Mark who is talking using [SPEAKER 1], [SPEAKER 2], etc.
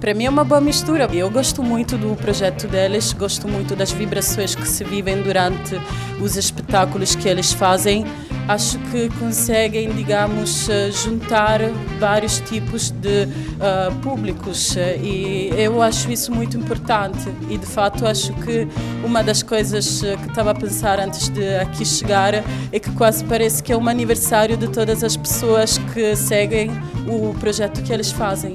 [SPEAKER 1] para mim é uma boa mistura. Eu gosto muito do projeto deles, gosto muito das vibrações que se vivem durante os espetáculos que eles fazem. Acho que conseguem, digamos, juntar vários tipos de uh, públicos e eu acho isso muito importante. E de fato acho que uma das coisas que estava a pensar antes de aqui chegar é que quase parece que é um aniversário de todas as pessoas que seguem o projeto que eles fazem.